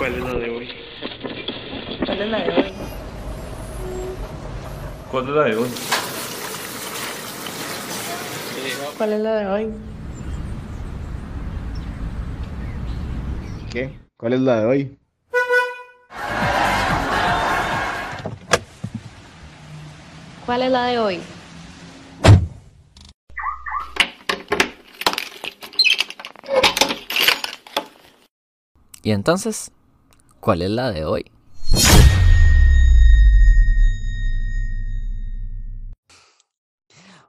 ¿Cuál es la de hoy? ¿Cuál es la de hoy? ¿Cuál es la de hoy? ¿Cuál es la de hoy? ¿Qué? ¿Cuál es la de hoy? ¿Cuál es la de hoy? Y entonces, ¿cuál es la de hoy?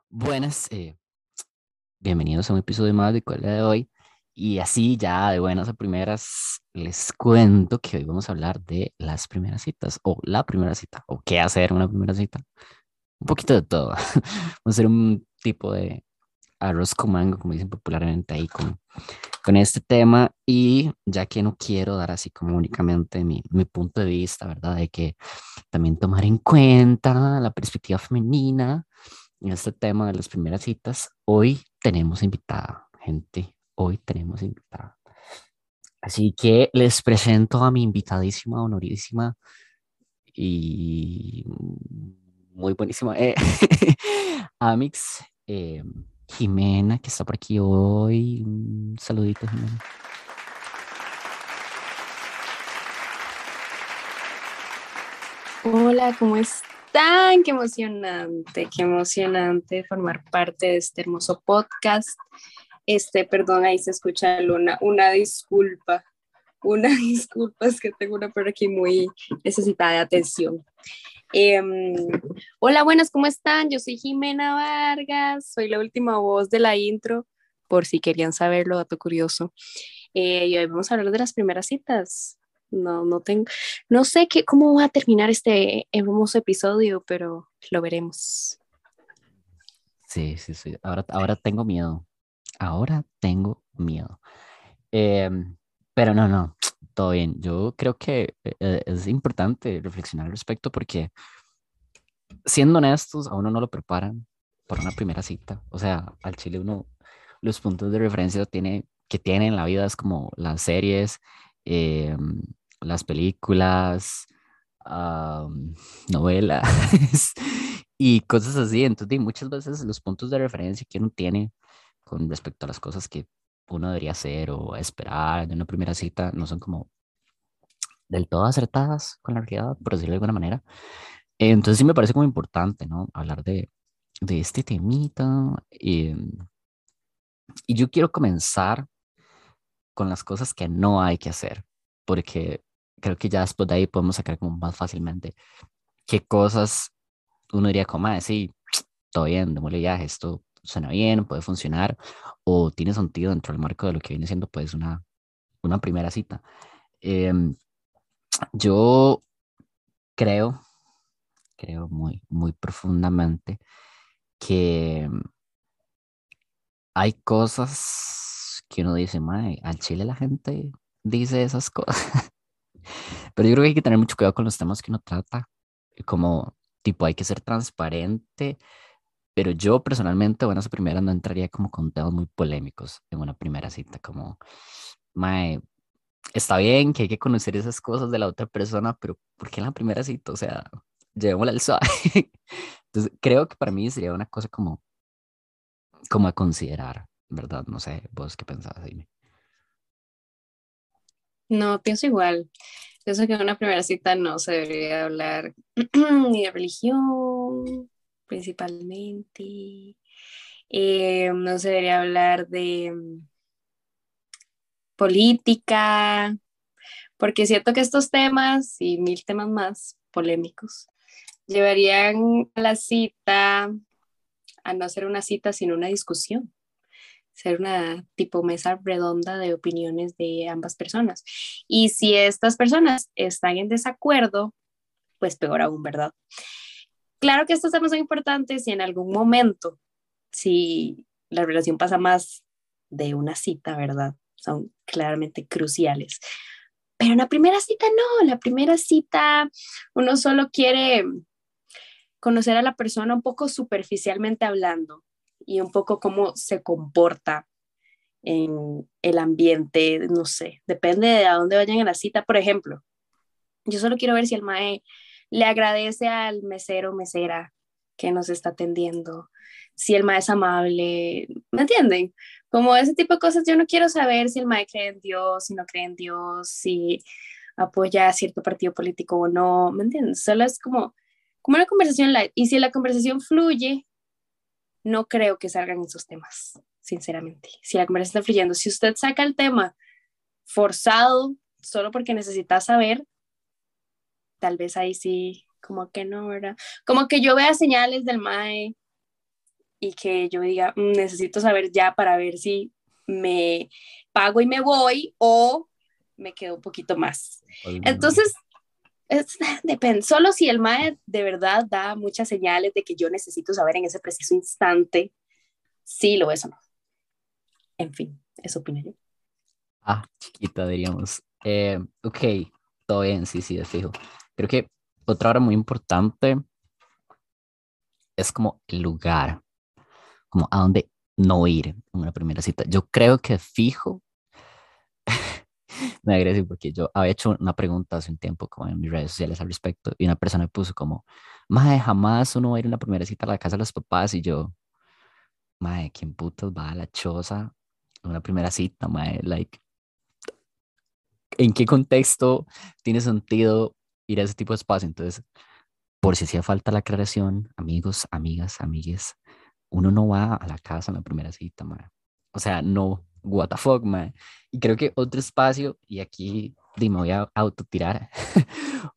Buenas, eh, bienvenidos a un episodio más de ¿Cuál es la de hoy? Y así ya de buenas a primeras les cuento que hoy vamos a hablar de las primeras citas o la primera cita o qué hacer en una primera cita. Un poquito de todo. Vamos a hacer un tipo de arroz con mango, como dicen popularmente ahí con, con este tema. Y ya que no quiero dar así como únicamente mi, mi punto de vista, ¿verdad? De que también tomar en cuenta la perspectiva femenina en este tema de las primeras citas, hoy tenemos invitada, gente, hoy tenemos invitada. Así que les presento a mi invitadísima, honorísima y muy buenísima, eh, Amix eh, Jimena, que está por aquí hoy. Un saludito, Jimena. Hola, ¿cómo están? Qué emocionante, qué emocionante formar parte de este hermoso podcast. Este, perdón, ahí se escucha Luna, una disculpa, una disculpa, es que tengo una por aquí muy necesitada de atención. Em, hola, buenas, ¿cómo están? Yo soy Jimena Vargas, soy la última voz de la intro, por si querían saberlo, dato curioso. Eh, y hoy vamos a hablar de las primeras citas. No, no tengo, no sé qué, cómo va a terminar este hermoso episodio, pero lo veremos. Sí, sí, sí. Ahora, ahora tengo miedo. Ahora tengo miedo. Em, pero no, no, todo bien. Yo creo que eh, es importante reflexionar al respecto porque, siendo honestos, a uno no lo preparan por una primera cita. O sea, al chile uno, los puntos de referencia tiene, que tiene en la vida es como las series, em, las películas, novelas y cosas así. Entonces, muchas veces los puntos de referencia que uno tiene con respecto a las cosas que uno debería hacer o esperar de una primera cita no son como del todo acertadas con la realidad, por decirlo de alguna manera. Entonces sí me parece como importante, ¿no? Hablar de, de este temita. Y, yo quiero comenzar con las cosas que no hay que hacer, porque creo que ya después de ahí podemos sacar como más fácilmente qué cosas uno diría como, ah, sí, todo bien, démosle viaje, esto suena bien, puede funcionar, o tiene sentido dentro del marco de lo que viene siendo pues una, una primera cita. Em, yo creo, creo muy, muy profundamente que hay cosas que uno dice, mae, al Chile la gente dice esas cosas. Pero yo creo que hay que tener mucho cuidado con los temas que uno trata. Como, tipo, hay que ser transparente. Pero yo personalmente, bueno, esa primera no entraría como con temas muy polémicos en una primera cita. Como, mae, está bien que hay que conocer esas cosas de la otra persona, pero ¿por qué en la primera cita? O sea, llevémosla al suave. Entonces, creo que para mí sería una cosa como, como a considerar, ¿verdad? No sé, vos qué pensás, dime. No, pienso igual. Pienso que en una primera cita no se debería hablar ni de religión, principalmente. Eh, no se debería hablar de mm, política, porque siento que estos temas y mil temas más polémicos llevarían a la cita a no ser una cita, sino una discusión ser una tipo mesa redonda de opiniones de ambas personas. Y si estas personas están en desacuerdo, pues peor aún, ¿verdad? Claro que estos temas son importantes y en algún momento, si la relación pasa más de una cita, ¿verdad? Son claramente cruciales. Pero en la primera cita no, la primera cita uno solo quiere conocer a la persona un poco superficialmente hablando y un poco cómo se comporta en el ambiente, no sé, depende de a dónde vayan a la cita. Por ejemplo, yo solo quiero ver si el mae le agradece al mesero o mesera que nos está atendiendo, si el mae es amable, ¿me entienden? Como ese tipo de cosas, yo no quiero saber si el mae cree en Dios, si no cree en Dios, si apoya a cierto partido político o no, ¿me entienden? Solo es como, como una conversación. Y si la conversación fluye, no creo que salgan esos temas, sinceramente. Si la conversación está fluyendo, si usted saca el tema forzado solo porque necesita saber, tal vez ahí sí, como que no, ¿verdad? Como que yo vea señales del MAE y que yo diga, "Mm, necesito saber ya para ver si me pago y me voy o me quedo un poquito más. Entonces, es, depende, solo si el MAE de verdad da muchas señales de que yo necesito saber en ese preciso instante si lo es o no. En fin, eso opino yo. Ah, chiquita, diríamos. Eh, ok, todo bien, sí, sí, de fijo. Creo que otra hora muy importante es como el lugar, como a dónde no ir en una primera cita. Yo creo que fijo, me agradezco porque yo había hecho una pregunta hace un tiempo como en mis redes sociales al respecto y una persona me puso como, mae, jamás uno va a ir a una primera cita a la casa de los papás y yo, mae, ¿quién putas va a la choza en una primera cita, mae? Like, ¿en qué contexto tiene sentido ir a ese tipo de espacio? Entonces, por si hacía falta la aclaración, amigos, amigas, amigues, uno no va a la casa en la primera cita, mae. O sea, no, what the fuck, mae. Y creo que otro espacio, y aquí me voy a autotirar,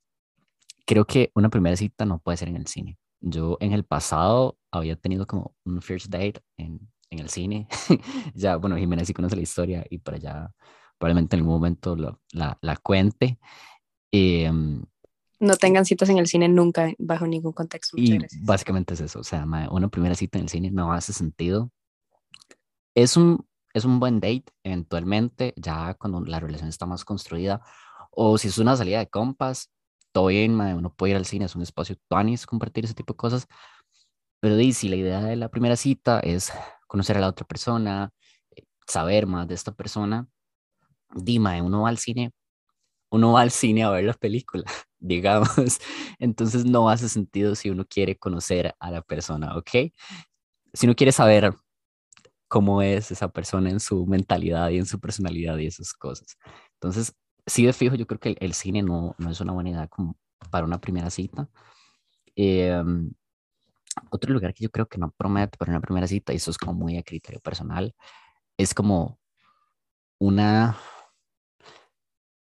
creo que una primera cita no puede ser en el cine. Yo en el pasado había tenido como un first date en, en el cine. ya, bueno, Jiménez sí conoce la historia y para allá probablemente en algún momento lo, la, la, cuente. Eh, no tengan citas en el cine nunca, bajo ningún contexto. y básicamente es eso, o sea, una primera cita en el cine no hace sentido. Es un, es un buen date eventualmente, ya cuando la relación está más construida, o si es una salida de compas, todo bien, uno puede ir al cine, es un espacio tuanis, compartir ese tipo de cosas, pero si la idea de la primera cita es conocer a la otra persona, saber más de esta persona, Dima, uno va al cine, uno va al cine a ver las películas, digamos, entonces no hace sentido si uno quiere conocer a la persona, ¿ok? Si uno quiere saber cómo es esa persona en su mentalidad y en su personalidad y esas cosas. Entonces, sí de fijo, yo creo que el, el cine no, no, es una buena idea como para una primera cita. Eh, otro lugar que yo creo que no promete para una primera cita, y eso es como muy a criterio personal, es como una,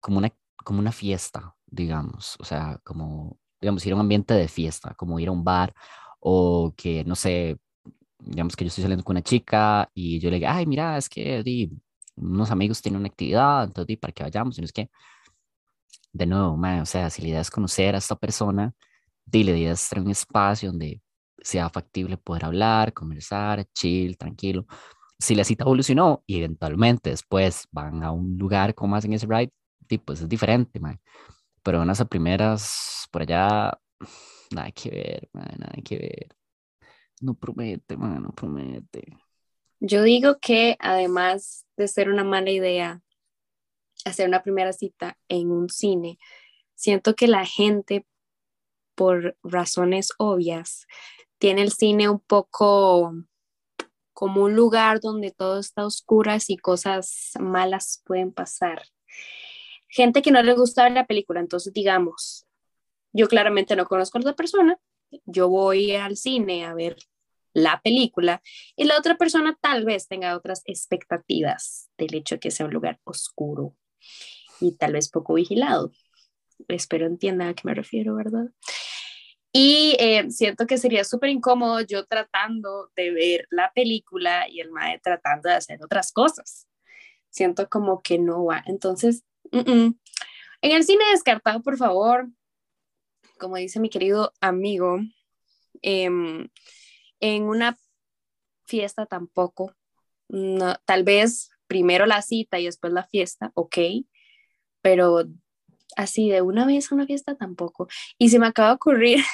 como una, como una fiesta, digamos, o sea, como, digamos, ir a un ambiente de fiesta, como ir a un bar o que, no sé, digamos que yo estoy saliendo con una chica y yo le digo, ay, mira, es que di, unos amigos tienen una actividad, entonces di, para que vayamos, y no es que, de nuevo, man, o sea, si la idea es conocer a esta persona, di, la idea es un espacio donde sea factible poder hablar, conversar, chill, tranquilo. Si la cita evolucionó y eventualmente después van a un lugar como hacen ese ride, pues es diferente, man. Pero unas primeras por allá, nada que ver, nada que ver. No promete, man, no promete. Yo digo que además de ser una mala idea hacer una primera cita en un cine, siento que la gente, por razones obvias, tiene el cine un poco como un lugar donde todo está oscuro y cosas malas pueden pasar. Gente que no le gusta ver la película, entonces digamos, yo claramente no conozco a la persona, yo voy al cine a ver la película y la otra persona tal vez tenga otras expectativas del hecho de que sea un lugar oscuro y tal vez poco vigilado. Espero entiendan a qué me refiero, ¿verdad? Y eh, siento que sería súper incómodo yo tratando de ver la película y el mae tratando de hacer otras cosas. Siento como que no va. Entonces, en el cine descartado, por favor, como dice mi querido amigo, eh, en una fiesta tampoco. No, tal vez primero la cita y después la fiesta, ok, pero así de una vez a una fiesta tampoco. Y se me acaba de ocurrir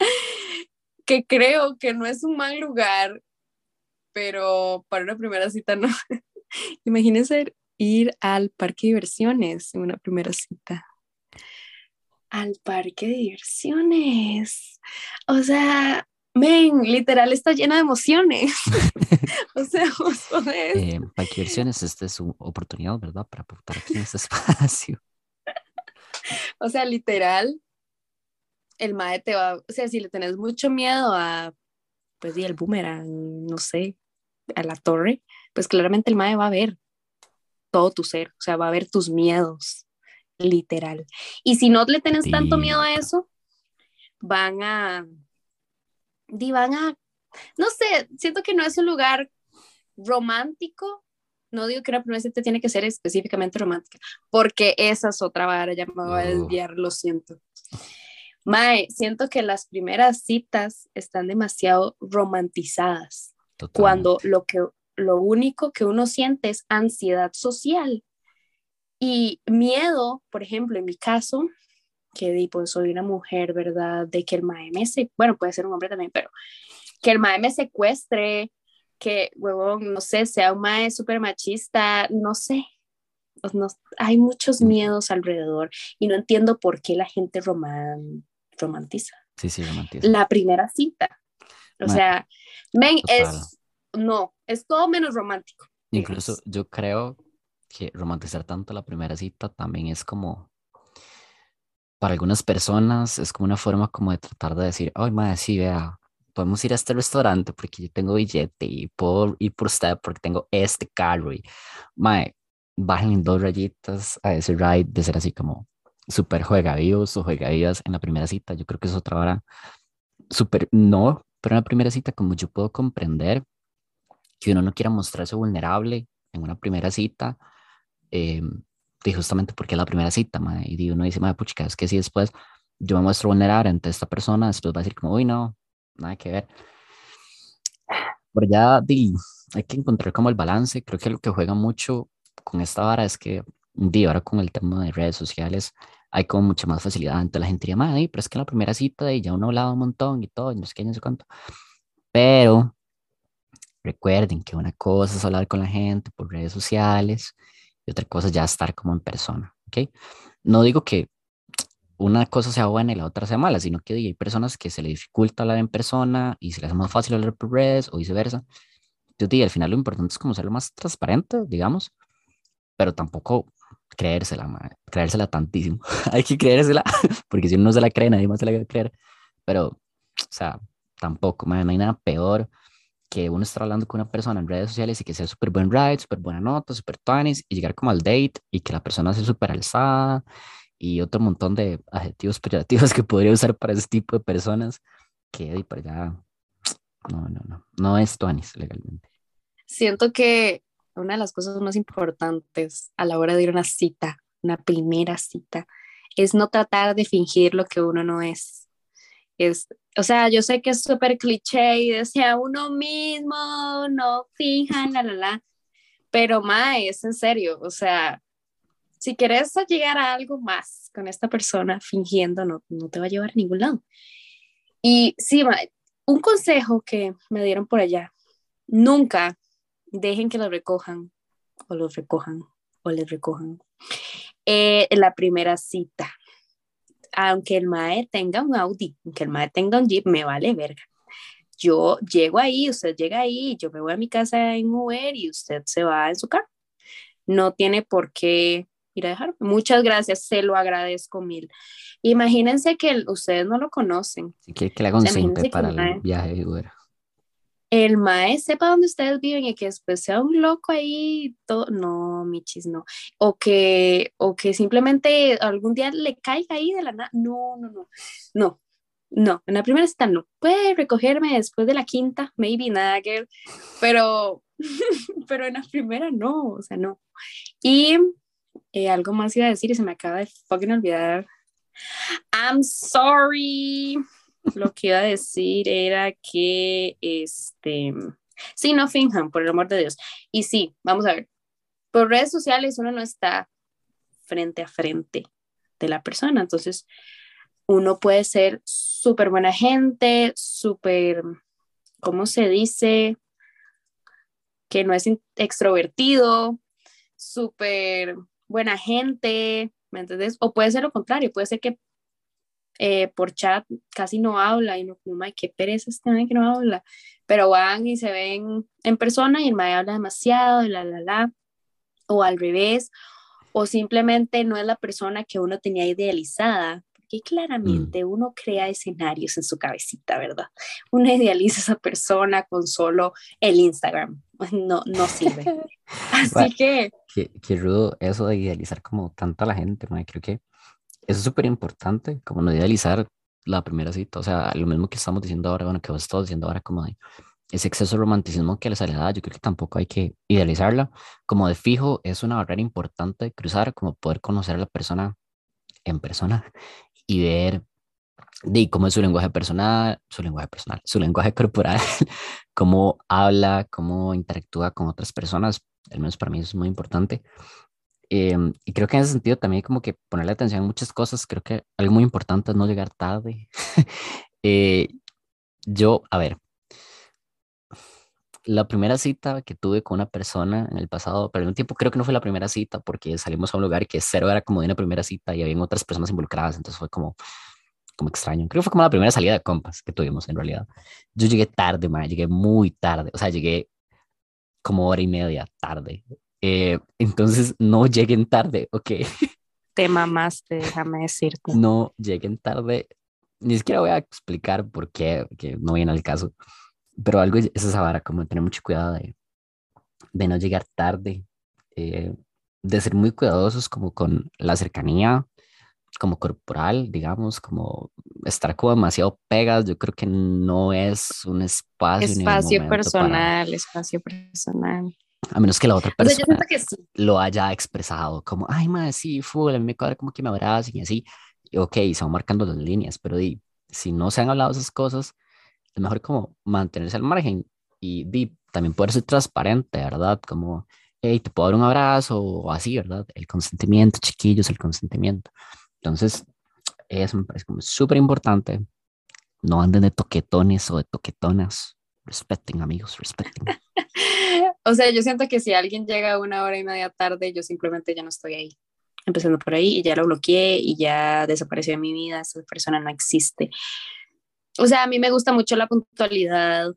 que creo que no es un mal lugar, pero para una primera cita no. Imagínense ir al parque de diversiones en una primera cita. Al parque de diversiones. O sea, men, literal está llena de emociones. o sea, vos podés. Eh, para que versiones, esta es su oportunidad, ¿verdad? Para aportar aquí en este espacio. O sea, literal, el mae te va, o sea, si le tenés mucho miedo a, pues, y el boomerang, no sé, a la torre, pues claramente el mae va a ver todo tu ser, o sea, va a ver tus miedos, literal. Y si no le tenés tanto miedo a eso, van a, van a, no sé, siento que no es un lugar romántico, no digo que una primera cita tiene que ser específicamente romántica, porque esa es otra vara, ya me voy a desviar, lo siento. Mae, siento que las primeras citas están demasiado romantizadas Totalmente. cuando lo que lo único que uno siente es ansiedad social y miedo, por ejemplo, en mi caso, que pues soy una mujer, ¿verdad? De que el mae me se, bueno, puede ser un hombre también, pero que el mae me secuestre, que, huevón, no sé, sea un mae súper machista, no sé. Pues no- hay muchos miedos alrededor y no entiendo por qué la gente roman, romantiza Sí, sí, romantiza. la primera cita. O sea, men, es, no, es todo menos romántico. Incluso digamos. yo creo que romantizar tanto la primera cita también es como, para algunas personas, es como una forma como de tratar de decir, ay, madre, sí, vea, podemos ir a este restaurante porque yo tengo billete y puedo ir por usted porque tengo este carro y, madre, bajen dos rayitas a ese ride de ser así como súper juega vivos o juega vivas en la primera cita. Yo creo que es otra hora súper, no, pero en la primera cita como yo puedo comprender que uno no quiera mostrarse vulnerable en una primera cita, eh, y justamente porque es la primera cita, mae, y uno dice, madre, puchica, es que si después yo me muestro vulnerable ante esta persona, después va a decir como, uy, no, nada que ver. Pero ya di, hay que encontrar como el balance, creo que lo que juega mucho con esta vara es que, di, ahora con el tema de redes sociales, hay como mucha más facilidad, entonces la gente diría, madre, pero es que en la primera cita y ya uno ha hablado un montón y todo, y no sé qué, no sé cuánto, pero Recuerden que una cosa es hablar con la gente por redes sociales y otra cosa es ya estar como en persona, ¿ok? No digo que una cosa sea buena y la otra sea mala, sino que hay personas que se les dificulta hablar en persona y se les hace más fácil hablar por redes o viceversa. Digo, al final lo importante es como ser lo más transparente, digamos, pero tampoco creérsela, creérsela tantísimo. hay que creérsela, porque si uno no se la cree, nadie más se la va a creer. Pero, o sea, tampoco, mae, no hay nada peor que uno estar hablando con una persona en redes sociales y que sea súper buen ride, súper buena nota, súper tuanis, y llegar como al date y que la persona sea súper alzada y otro montón de adjetivos peyorativos que podría usar para ese tipo de personas que de para allá, no, no, no, no es tuanis legalmente. Siento que una de las cosas más importantes a la hora de ir a una cita, una primera cita, es no tratar de fingir lo que uno no es. Es, o sea, yo sé que es súper cliché y decía uno mismo, no fijan, la, la, la, pero mae, es en serio, o sea, si quieres llegar a algo más con esta persona fingiendo, no, no te va a llevar a ningún lado. Y sí, mae, un consejo que me dieron por allá, nunca dejen que los recojan o los recojan o les recojan eh, la primera cita. Aunque el mae tenga un Audi, aunque el mae tenga un Jeep, me vale verga. Yo llego ahí, usted llega ahí, yo me voy a mi casa en Uber y usted se va en su carro. No tiene por qué ir a dejar. Muchas gracias, se lo agradezco mil. Imagínense que el- ustedes no lo conocen. Si quiere que le haga un que para el viaje de Uber. El mae sepa dónde ustedes viven y que después sea un loco ahí, todo, no, michis, no. O que, o que simplemente algún día le caiga ahí de la nada, no, no, no, no, no, en la primera cita no. Puede recogerme después de la quinta, maybe nada, girl, pero, pero en la primera no, o sea, no. Y eh, algo más iba a decir y se me acaba de fucking olvidar. I'm sorry lo que iba a decir era que, este, sí, no finjan, por el amor de Dios. Y sí, vamos a ver, por redes sociales uno no está frente a frente de la persona, entonces uno puede ser súper buena gente, súper, ¿cómo se dice? que no es extrovertido, súper buena gente, ¿me entiendes? O puede ser lo contrario, puede ser que eh, por chat casi no habla y no como, ay, qué pereza este que no habla, pero van y se ven en persona y el mae habla demasiado y la, la, la, o al revés, o simplemente no es la persona que uno tenía idealizada, porque claramente mm. uno crea escenarios en su cabecita, ¿verdad? Uno idealiza a esa persona con solo el Instagram, no, no sirve. Así que... Qué, qué, rudo eso de idealizar como tanto a la gente, mae. creo que eso es súper importante, como no idealizar la primera cita, o sea, lo mismo que estamos diciendo ahora, bueno, que vos estás diciendo ahora, como de ese exceso de romanticismo que les da, yo creo que tampoco hay que idealizarla, como de fijo, es una barrera importante de cruzar, como poder conocer a la persona en persona y ver de cómo es su lenguaje personal, su lenguaje personal, su lenguaje corporal, cómo habla, cómo interactúa con otras personas, al menos para mí eso es muy importante. Em, y creo que en ese sentido también como que ponerle atención a muchas cosas, creo que algo muy importante es no llegar tarde. eh, yo, a ver, la primera cita que tuve con una persona en el pasado, pero en un tiempo creo que no fue la primera cita porque salimos a un lugar que cero era como de una primera cita y había otras personas involucradas, entonces fue como, como extraño. Creo que fue como la primera salida de compas que tuvimos en realidad. Yo llegué tarde, man, llegué muy tarde, o sea, llegué como hora y media tarde. Eh, entonces, no lleguen tarde, ¿ok? Te mamaste, déjame decirte. No lleguen tarde. Ni siquiera voy a explicar por qué, que no viene al caso. Pero algo es esa vara, como tener mucho cuidado de, de no llegar tarde, eh, de ser muy cuidadosos como con la cercanía, como corporal, digamos, como estar como demasiado pegas, yo creo que no es un espacio. Espacio personal, espacio personal. A menos que la otra persona lo haya expresado como, ay, madre, sí, fue, a mí me cuadra como que me abracen y así. Y, ok, se van marcando las líneas, pero di, si no se han hablado esas cosas, es mejor como mantenerse al margen y di, también poder ser transparente, ¿verdad? Como, hey, te puedo dar un abrazo o así, ¿verdad? El consentimiento, chiquillos, el consentimiento. Entonces, eso me parece como súper importante. No anden de toquetones o de toquetonas. Respeten, amigos, respeten. o sea, yo siento que si alguien llega una hora y media tarde, yo simplemente ya no estoy ahí. Empezando por ahí y ya lo bloqueé y ya desapareció de mi vida, esa persona no existe. O sea, a mí me gusta mucho la puntualidad.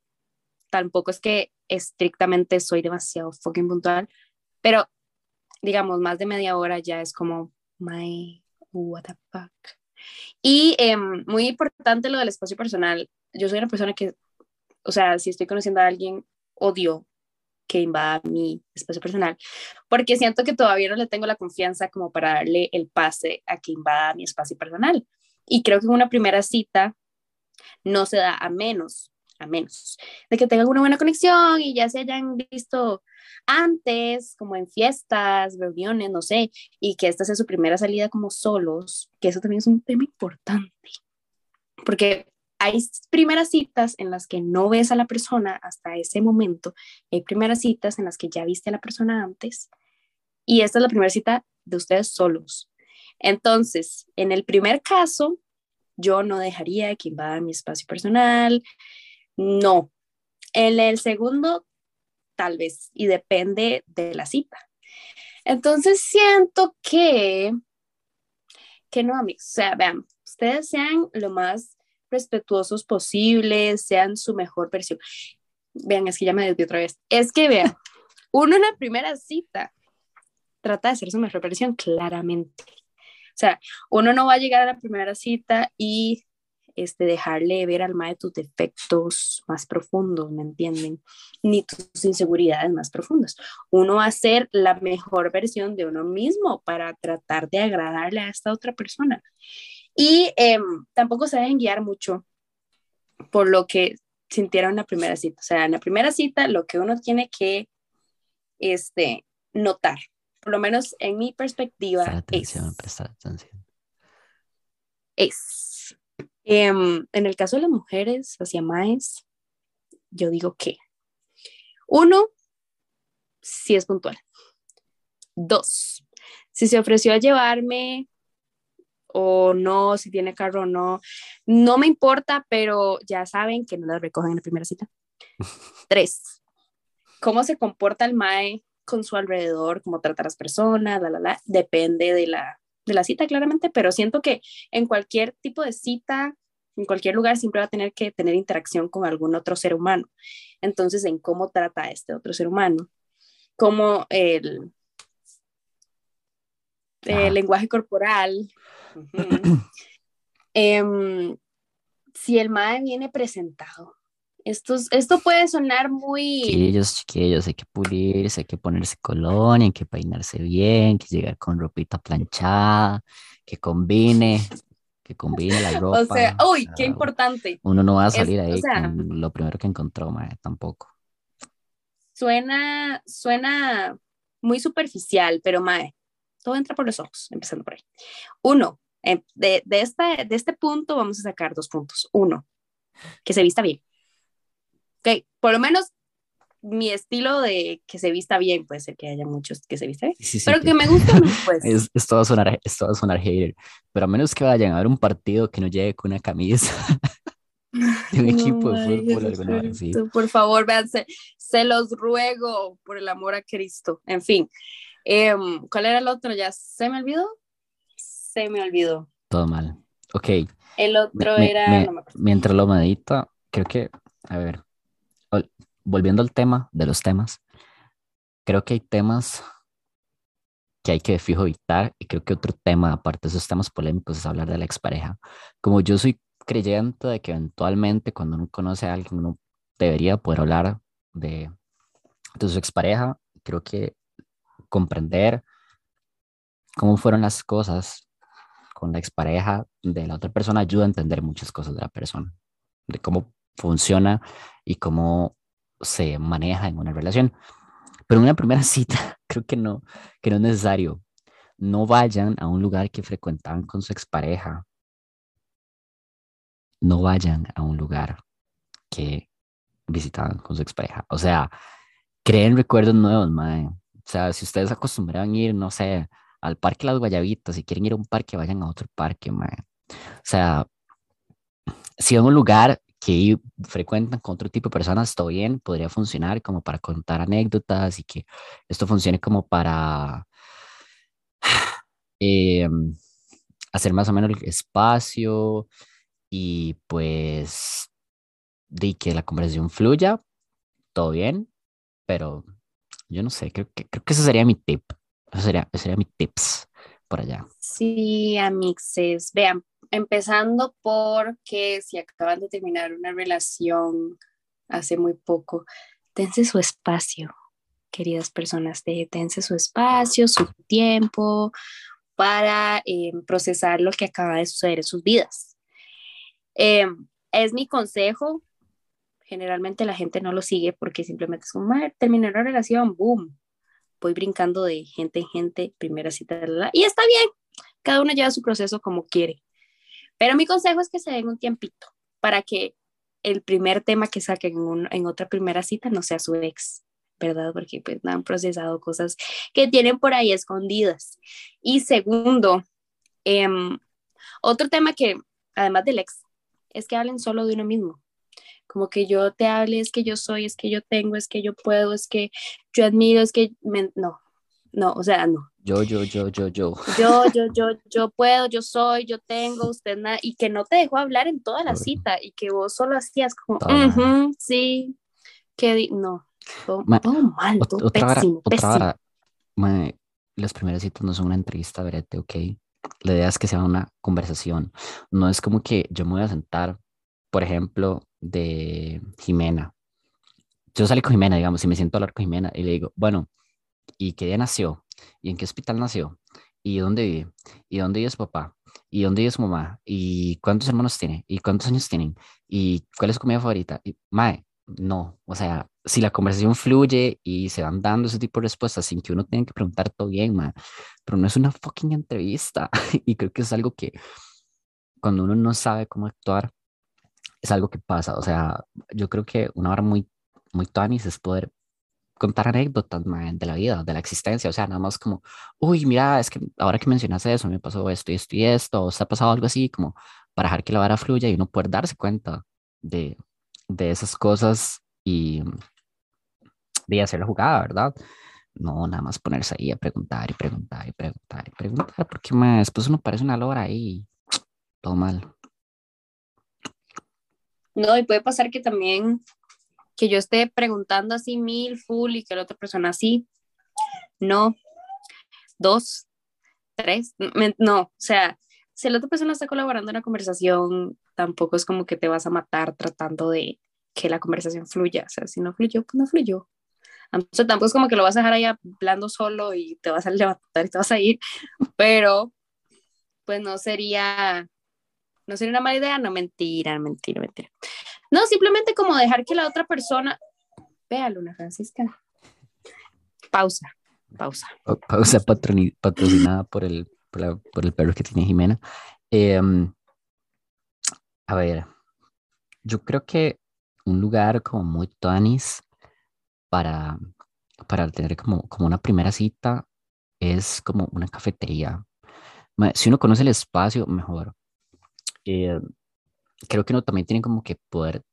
Tampoco es que estrictamente soy demasiado fucking puntual, pero digamos, más de media hora ya es como, my, what the fuck. Y em, muy importante lo del espacio personal. Yo soy una persona que, o sea, si estoy conociendo a alguien, odio que invada mi espacio personal, porque siento que todavía no le tengo la confianza como para darle el pase a que invada mi espacio personal. Y creo que una primera cita no se da a menos, a menos de que tengan una buena conexión y ya se hayan visto antes, como en fiestas, reuniones, no sé, y que esta sea su primera salida como solos, que eso también es un tema importante, porque hay primeras citas en las que no ves a la persona hasta ese momento, hay primeras citas en las que ya viste a la persona antes, y esta es la primera cita de ustedes solos. Entonces, en el primer caso, yo no dejaría que invada mi espacio personal, no. En el segundo, tal vez, y depende de la cita. Entonces, siento que, que no, amigos, o sea, vean, ustedes sean lo más respetuosos posibles, sean su mejor versión. Vean, es que ya me desvío otra vez. Es que vean, uno en la primera cita trata de ser su mejor versión, claramente. O sea, uno no va a llegar a la primera cita y este, dejarle ver al de tus defectos más profundos, ¿me entienden? Ni tus inseguridades más profundas. Uno va a ser la mejor versión de uno mismo para tratar de agradarle a esta otra persona. Y em, tampoco se deben guiar mucho por lo que sintieron en la primera cita. O sea, en la primera cita lo que uno tiene que este, notar, por lo menos en mi perspectiva, atención, es, atención. es em, en el caso de las mujeres hacia más, yo digo que uno, si es puntual. Dos, si se ofreció a llevarme o no, si tiene carro o no. No me importa, pero ya saben que no las recogen en la primera cita. Tres, cómo se comporta el mae con su alrededor, cómo trata a las personas, la, la, la, depende de la, de la cita claramente, pero siento que en cualquier tipo de cita, en cualquier lugar, siempre va a tener que tener interacción con algún otro ser humano. Entonces, en cómo trata a este otro ser humano, cómo el, el lenguaje corporal. Em, si el mae viene presentado, esto, esto puede sonar muy... Chiquillos, chiquillos, hay que pulirse, hay que ponerse colonia, hay que peinarse bien, que llegar con ropita planchada, que combine, que combine la ropa. O sea, uy, qué importante. Uno no va a salir ahí con lo primero que encontró, mae, tampoco. Suena, suena muy superficial, pero mae, todo entra por los ojos, empezando por ahí. Uno, em, de, de, esta, de este punto vamos a sacar dos puntos. Uno, que se vista bien. Ok, por lo menos mi estilo de que se vista bien, puede ser que haya muchos que se visten bien, pero que, me gusta, pues. Es, es, todo sonar, es todo sonar hater, pero a menos que vayan a ver un partido que no llegue con una camisa de un equipo de fútbol. Alguna vez, sí. Por favor, véanse, se los ruego por el amor a Cristo. En fin, eh, ¿cuál era el otro? ¿Ya se me olvidó? Se me olvidó. Todo mal. Ok. El otro me, era... Me, no me mientras lo medita, creo que, a ver, volviendo al tema de los temas, creo que hay temas que hay que fijo evitar y creo que otro tema, aparte de esos temas polémicos, es hablar de la expareja. Como yo soy creyente de que eventualmente cuando uno conoce a alguien, uno debería poder hablar de, de su expareja, creo que comprender cómo fueron las cosas con la expareja de la otra persona ayuda a entender muchas cosas de la persona, de cómo funciona y cómo se maneja en una relación. Pero en una primera cita, creo que no, que no es necesario. No vayan a un lugar que frecuentaban con su expareja. No vayan a un lugar que visitaban con su expareja. O sea, creen recuerdos nuevos, mae. O sea, si ustedes acostumbraban ir, no sé, al Parque Las Guayabitas, si quieren ir a un parque, vayan a otro parque, mae. O sea, si a un lugar que frecuentan con otro tipo de personas, todo bien, podría funcionar como para contar anécdotas y que esto funcione como para eh, hacer más o menos el espacio y pues de que la conversación fluya, todo bien, pero yo no sé, creo que, creo que ese sería mi tip, ese sería, ese sería mi tips por allá. Sí, amixes, vean, empezando porque si acaban de terminar una relación hace muy poco, dense su espacio, queridas personas, dense su espacio, su tiempo para eh, procesar lo que acaba de suceder en sus vidas. Eh, es mi consejo. Generalmente la gente no lo sigue porque simplemente es como, terminar la relación, boom, voy brincando de gente en gente, primera cita, y está bien, cada uno lleva su proceso como quiere. Pero mi consejo es que se den un tiempito para que el primer tema que saquen en, en otra primera cita no sea su ex, ¿verdad? Porque pues han procesado cosas que tienen por ahí escondidas. Y segundo, eh, otro tema que, además del ex, es que hablen solo de uno mismo. Como que yo te hable, es que yo soy, es que yo tengo, es que yo puedo, es que yo admiro, es que me... no, no, o sea, no. Yo, yo, yo, yo, yo. Yo, yo, yo, yo puedo, yo soy, yo tengo, usted nada, y que no te dejó hablar en toda la cita y que vos solo hacías como, uh -huh, sí, que no, todo, Ma, todo mal, todo otra pésimo, hora, pésimo. otra hora. Ma, las primeras citas no son una entrevista, verete, ok. La idea es que sea una conversación. No es como que yo me voy a sentar, por ejemplo, de Jimena. Yo salí con Jimena, digamos, y me siento a hablar con Jimena y le digo, bueno, ¿y qué día nació? ¿Y en qué hospital nació? ¿Y dónde vive? ¿Y dónde vive su papá? ¿Y dónde vive su mamá? ¿Y cuántos hermanos tiene? ¿Y cuántos años tienen? ¿Y cuál es su comida favorita? Y, mae, no, o sea, si la conversación fluye y se van dando ese tipo de respuestas sin que uno tenga que preguntar todo bien, mae, pero no es una fucking entrevista. y creo que es algo que cuando uno no sabe cómo actuar, es algo que pasa. O sea, yo creo que una hora muy, muy tanis es poder contar anécdotas man, de la vida, de la existencia, o sea, nada más como, uy, mira, es que ahora que mencionas eso, me pasó esto y esto y esto, o se ha pasado algo así, como para dejar que la vara fluya y uno poder darse cuenta de, de esas cosas y de hacer la jugada, ¿verdad? No, nada más ponerse ahí a preguntar y preguntar y preguntar y preguntar, porque más después uno parece una lora ahí, todo mal. No, y puede pasar que también que yo esté preguntando así mil, full, y que la otra persona así. No. Dos, tres, no, o sea, si la otra persona está colaborando en la conversación, tampoco es como que te vas a matar tratando de que la conversación fluya. O sea, si no fluyó, pues no fluyó. O sea, tampoco es como que lo vas a dejar ahí hablando solo y te vas a levantar y te vas a ir, pero pues no sería, no sería una mala idea, no, mentira, mentira, mentira. No, simplemente como dejar que la otra persona, vea, Luna Francisca, pausa, pausa. Pausa patrocinada por el, por, el perro que tiene Jimena. Em, a ver, yo creo que un lugar como muy tuanis para, para tener como, como una primera cita es como una cafetería. Si uno conoce el espacio, mejor. Eh, creo que uno también tiene como que poder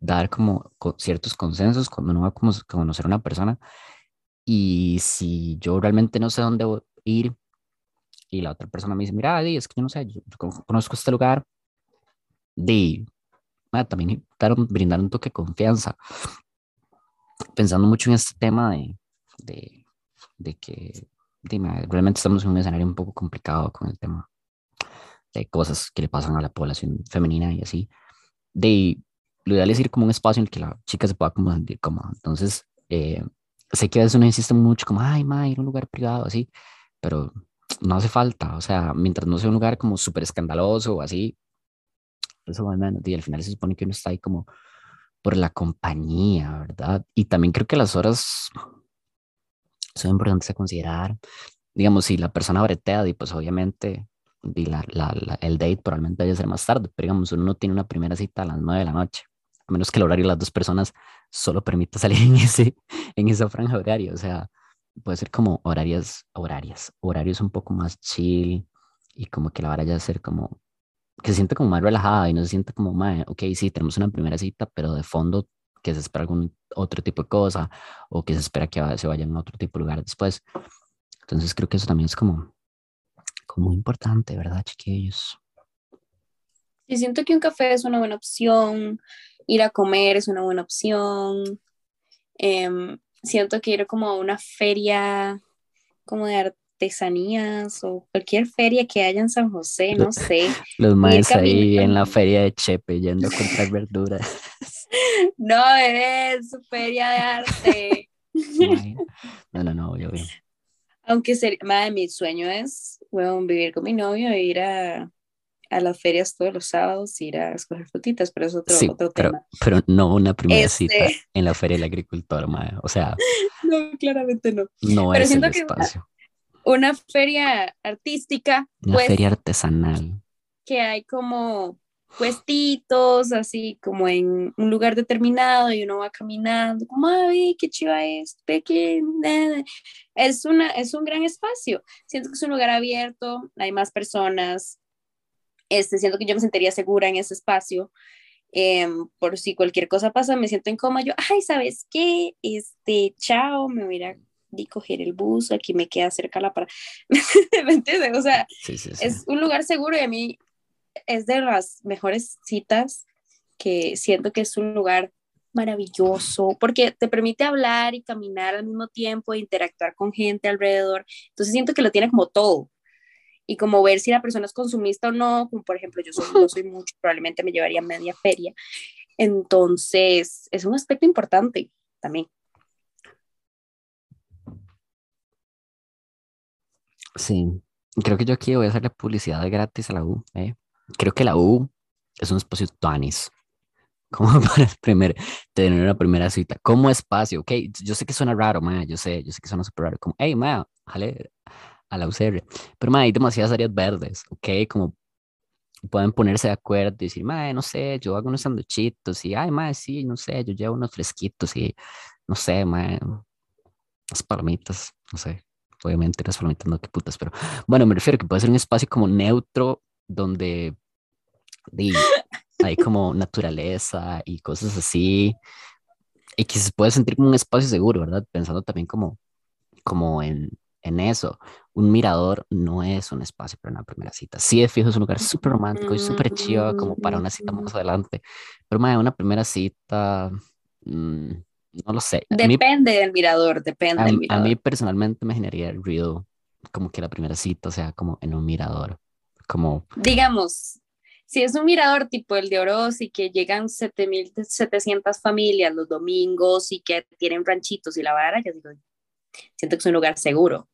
dar como ciertos consensos cuando uno va a conocer a una persona. Y si yo realmente no sé dónde ir y la otra persona me dice, mira, es que yo no sé, yo, conozco este lugar, de también dar brindar un toque de confianza. Pensando mucho en este tema de, de, de que dime, realmente estamos en un escenario un poco complicado con el tema de cosas que le pasan a la población femenina y así. De, lo ideal es ir como un espacio en el que la chica se pueda como sentir cómoda. Entonces, eh, sé que a veces uno insiste mucho como, ay, ma, ir a un lugar privado, así, pero no hace falta. O sea, mientras no sea un lugar como súper escandaloso o así, eso va menos. Y al final se supone que uno está ahí como por la compañía, ¿verdad? Y también creo que las horas son importantes a considerar. Digamos, si la persona bretea, y pues obviamente y la, la, el date probablemente debe ser más tarde, pero digamos, uno no tiene una primera cita a las 9 de la noche, a menos que el horario de las dos personas solo permita salir en, ese, en esa franja horaria, o sea, puede ser como horarias, horarias, horarios un poco más chill y como que la hora ya ser como que se siente como más relajada y no se siente como, más, ok, sí, tenemos una primera cita, pero de fondo que se espera algún otro tipo de cosa o que se espera que se vayan a otro tipo de lugar después. Entonces creo que eso también es como, muy importante, ¿verdad, chiquillos? Siento que un café es una buena opción, ir a comer es una buena opción. Em, siento que ir como a una feria como de arte artesanías o cualquier feria que haya en San José, no sé. Los maes ahí en la feria de Chepe yendo a comprar verduras. No, es su feria de arte. No, no, no, yo bien. Aunque sería, madre, mi sueño es, bueno, vivir con mi novio e ir a, a las ferias todos los sábados, ir a escoger frutitas, pero es otro, otro pero, tema. Pero no una primera cita este en la feria del agricultor, madre. O sea. No, claramente no. No pero es el espacio una feria artística. Una pues, feria artesanal. Que hay como puestitos, así como en un lugar determinado y uno va caminando, como, ay, qué chiva es, pequeña. Es, una, es un gran espacio. Siento que es un lugar abierto, hay más personas. Este, siento que yo me sentiría segura en ese espacio. Em, por si cualquier cosa pasa, me siento en coma, yo, ay, ¿sabes qué? Este, chao, me voy a ir a di coger el bus, aquí me queda cerca la para... ¿Me entiendes? O sea, es un lugar seguro y a mí es de las mejores citas que siento que es un lugar maravilloso porque te permite hablar y caminar al mismo tiempo, interactuar con gente alrededor. Entonces siento que lo tiene como todo. Y como ver si la persona es consumista o no, como por ejemplo yo soy, no soy mucho, probablemente me llevaría media feria. Entonces es un aspecto importante también. Sí, creo que yo aquí voy a hacerle publicidad gratis a la U. ¿eh? Creo que la U es un espacio tuanis, como para primer, tener una primera cita, como espacio, ok, yo sé que suena raro, ma, yo sé, yo sé que suena súper raro, como, hey, ma, jale a la UCR, pero ma, hay demasiadas áreas verdes, ok, como pueden ponerse de acuerdo y decir, ma, no sé, yo hago unos sanduchitos y, ay, ma, sí, no sé, yo llevo unos fresquitos y, no sé, ma, las palomitas, no sé, obviamente las palomitas no, qué putas, pero bueno, me refiero que puede ser un espacio como neutro donde hay como naturaleza y cosas así. y que se puede sentir como un espacio seguro, ¿verdad? Pensando también como, como en, en eso. Un mirador no es un espacio para una primera cita. Sí, es fijo, es un lugar súper romántico y súper chido como para una cita más adelante. Pero más una primera cita, mm, no lo sé. A mí, Depende del mirador, depende a, del a mirador. mí personalmente me generaría ruido como que la primera cita sea como en un mirador. Como, Digamos, si es un mirador tipo el de Oroz y que llegan 7.700 familias los domingos y que tienen ranchitos y la vara, yo digo, siento que es un lugar seguro.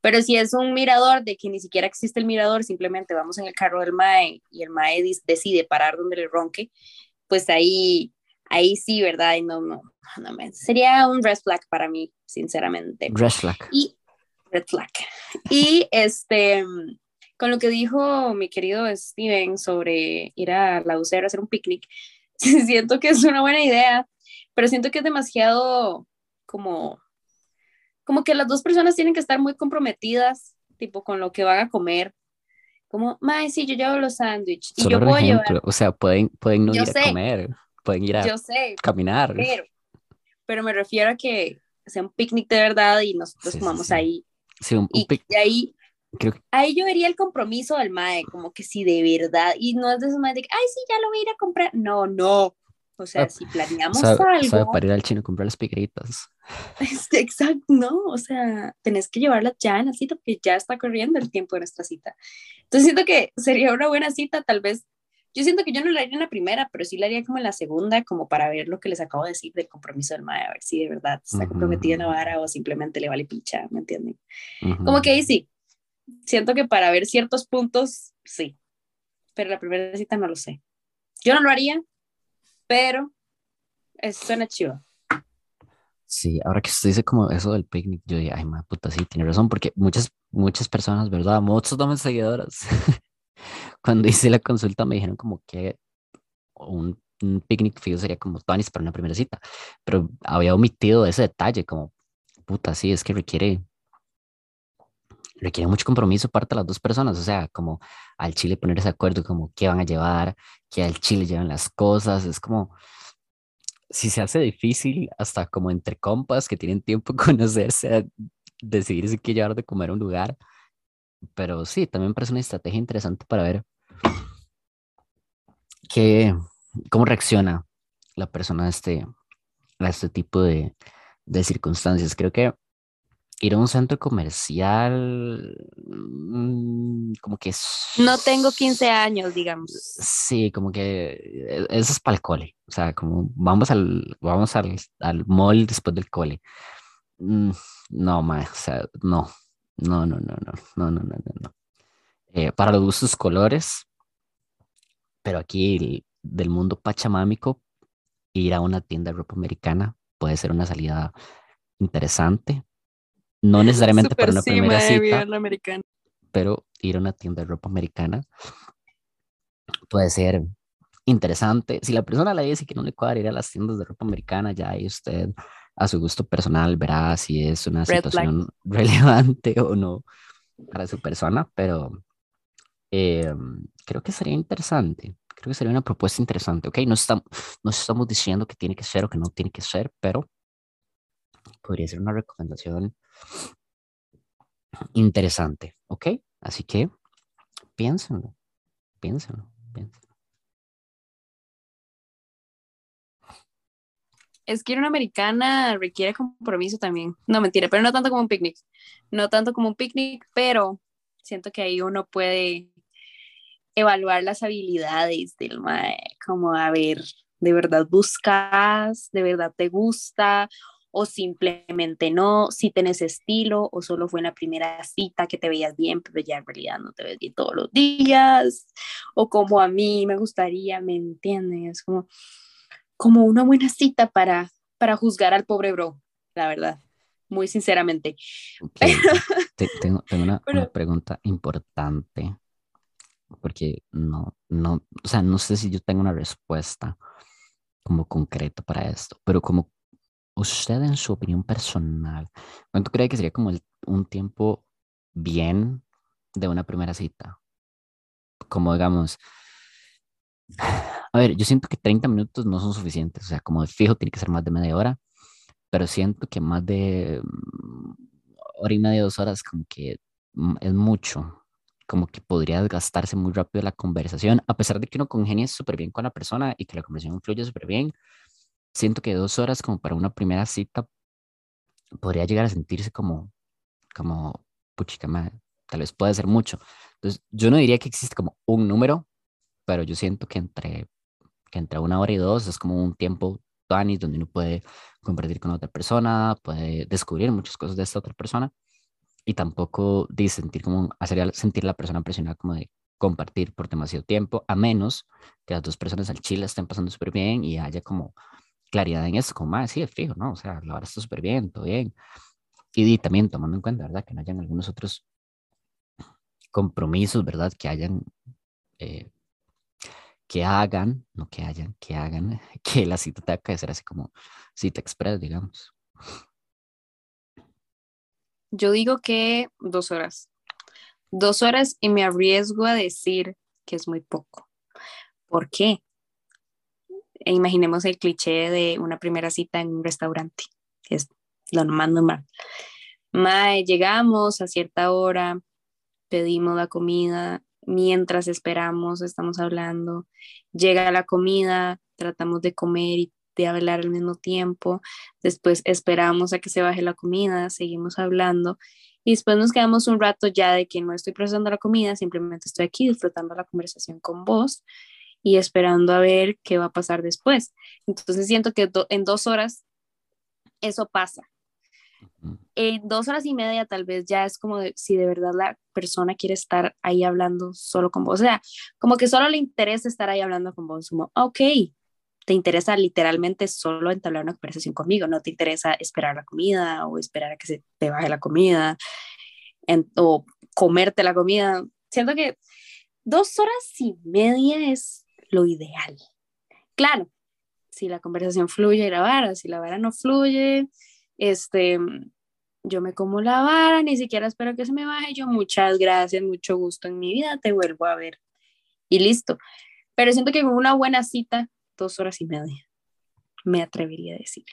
Pero si es un mirador de que ni siquiera existe el mirador, simplemente vamos en el carro del MAE y el MAE decide parar donde le ronque, pues ahí, ahí sí, ¿verdad? Y no, no, no me, sería un red flag para mí, sinceramente. red flag. Y red flag. Y este, con lo que dijo mi querido Steven sobre ir a la UCR a hacer un picnic, siento que es una buena idea, pero siento que es demasiado como, como que las dos personas tienen que estar muy comprometidas, tipo con lo que van a comer. Como, mae, sí, yo llevo los sándwiches y yo un puedo ejemplo. llevar, O sea, pueden, pueden no Yo ir sé. a comer, pueden ir a yo sé, caminar. pero, pero me refiero a que sea un picnic de verdad y nosotros Sí, sí, comamos sí. ahí. Sí, un, un Y pic- de ahí creo que ahí yo vería el compromiso del MAE, como que si de verdad, y no es de esos MAE de que, ay, sí, ya lo voy a ir a comprar. No, no. O sea, Ah, si planeamos sabe, sabe algo, para ir al chino a comprar las piqueritas. exacto, no, o sea, tenés que llevarla ya en la cita porque ya está corriendo el tiempo de nuestra cita. Entonces siento que sería una buena cita, tal vez. Yo siento que yo no la haría en la primera, pero sí la haría como en la segunda, como para ver lo que les acabo de decir del compromiso del MAE, a ver si de verdad está Ujú. comprometido en la vara o simplemente le vale picha, ¿me entienden? Ujú. Como que ahí sí. Siento que para ver ciertos puntos, sí. Pero la primera cita no lo sé. Yo no lo haría, pero suena chido. Sí, ahora que usted dice como eso del picnic, yo dije, ay, ma puta, sí, tiene razón, porque muchas, muchas personas, ¿verdad? Muchos mis seguidoras, cuando hice la consulta me dijeron como que un, un picnic fijo sería como Tonis para una primera cita, pero había omitido ese detalle, como, puta, sí, es que requiere, requiere mucho compromiso parte de las dos personas, o sea, como al chile ponerse de acuerdo, como qué van a llevar, que al chile llevan las cosas, es como si se hace difícil, hasta como entre compas que tienen tiempo conocerse, a decidir si qué llevar de comer a un lugar. Pero sí, también parece una estrategia interesante para ver qué, cómo reacciona la persona a este, a este tipo de, de circunstancias. Creo que ir a un centro comercial, mm, como que. No tengo 15 años, digamos. Sí, como que e- eso es para el cole. O sea, como vamos al, vamos al, al mall después del cole. Mm, no, ma, o sea, no. No, no, no, no, no, no, no, no, no. Eh, para los gustos colores, pero aquí el- del mundo pachamámico, ir a una tienda de ropa americana puede ser una salida interesante. No necesariamente para una primera cita, pero ir a una tienda de ropa americana puede ser interesante. Si la persona le dice que no le cuadra ir a las tiendas de ropa americana, ya ahí usted a su gusto personal verá si es una Red flag. situación relevante o no para su persona, pero eh, creo que sería interesante. Creo que sería una propuesta interesante, ¿ok? No estamos, no estamos diciendo que tiene que ser o que no tiene que ser, pero podría ser una recomendación interesante, ¿ok? Así que piénsenlo, piénsenlo, piénsenlo. Es que ir a una americana requiere compromiso también. No, mentira, pero no tanto como un picnic. No tanto como un picnic, pero siento que ahí uno puede evaluar las habilidades del mae, como a ver, ¿de verdad buscas? ¿De verdad te gusta? O simplemente no, si tenés estilo, o solo fue en la primera cita que te veías bien, pero ya en realidad no te ves bien todos los días, o como a mí me gustaría, ¿me entienden? Es como, como una buena cita para, para juzgar al pobre bro, la verdad, muy sinceramente. Ok, te- tengo, tengo una, una Pero- pregunta importante, porque no, no, o sea, no sé si yo tengo una respuesta como concreta para esto, pero como usted en su opinión personal, ¿cuánto cree que sería como un tiempo bien de una primera cita? Como digamos, A ver, yo siento que 30 minutos no son suficientes, o sea, como de fijo tiene que ser más de media hora, pero siento que más de mm, hora y media, dos horas, como que mm, es mucho, como que podría desgastarse muy rápido la conversación, a pesar de que uno congenie súper bien con la persona y que la conversación fluye súper bien, siento que dos horas como para una primera cita podría llegar a sentirse como, como, puchica madre, tal vez puede ser mucho. Entonces, yo no diría que existe como un número, pero yo siento que entre, que entre una hora y dos es como un tiempo tuanis donde uno puede compartir con otra persona, puede descubrir muchas cosas de esta otra persona y tampoco de sentir como, hacer sentir la persona presionada como de compartir por demasiado tiempo, a menos que las dos personas al chile estén pasando súper bien y haya como claridad en eso, como, más sí, es fijo, ¿no? O sea, la verdad está súper bien, todo bien. Y, también tomando en cuenta, ¿verdad? Que no hayan algunos otros compromisos, ¿verdad? Que hayan, eh, que hagan, no que hayan, que hagan, que la cita tenga que ser así como cita express, digamos. Yo digo que dos horas. Dos horas y me arriesgo a decir que es muy poco. ¿Por qué? E imaginemos el cliché de una primera cita en un restaurante, es lo más normal. Mae, llegamos a cierta hora, pedimos la comida, mientras esperamos, estamos hablando, llega la comida, tratamos de comer y de hablar al mismo tiempo, después esperamos a que se baje la comida, seguimos hablando y después nos quedamos un rato ya de que no estoy procesando la comida, simplemente estoy aquí disfrutando la conversación con vos y esperando a ver qué va a pasar después. Entonces siento que en dos horas eso pasa. En dos horas y media tal vez ya es como si de verdad la persona quiere estar ahí hablando solo con vos. O sea, como que solo le interesa estar ahí hablando con vos. Como, ok, te interesa literalmente solo entablar una conversación conmigo, no te interesa esperar la comida o esperar a que se te baje la comida o comerte la comida. Siento que dos horas y media es lo ideal. Claro, si la conversación fluye la vara, si la vara no fluye, este, yo me como la vara, ni siquiera espero que se me baje, yo muchas gracias, mucho gusto en mi vida, te vuelvo a ver y listo. Pero siento que con una buena cita, dos horas y media, me atrevería a decir.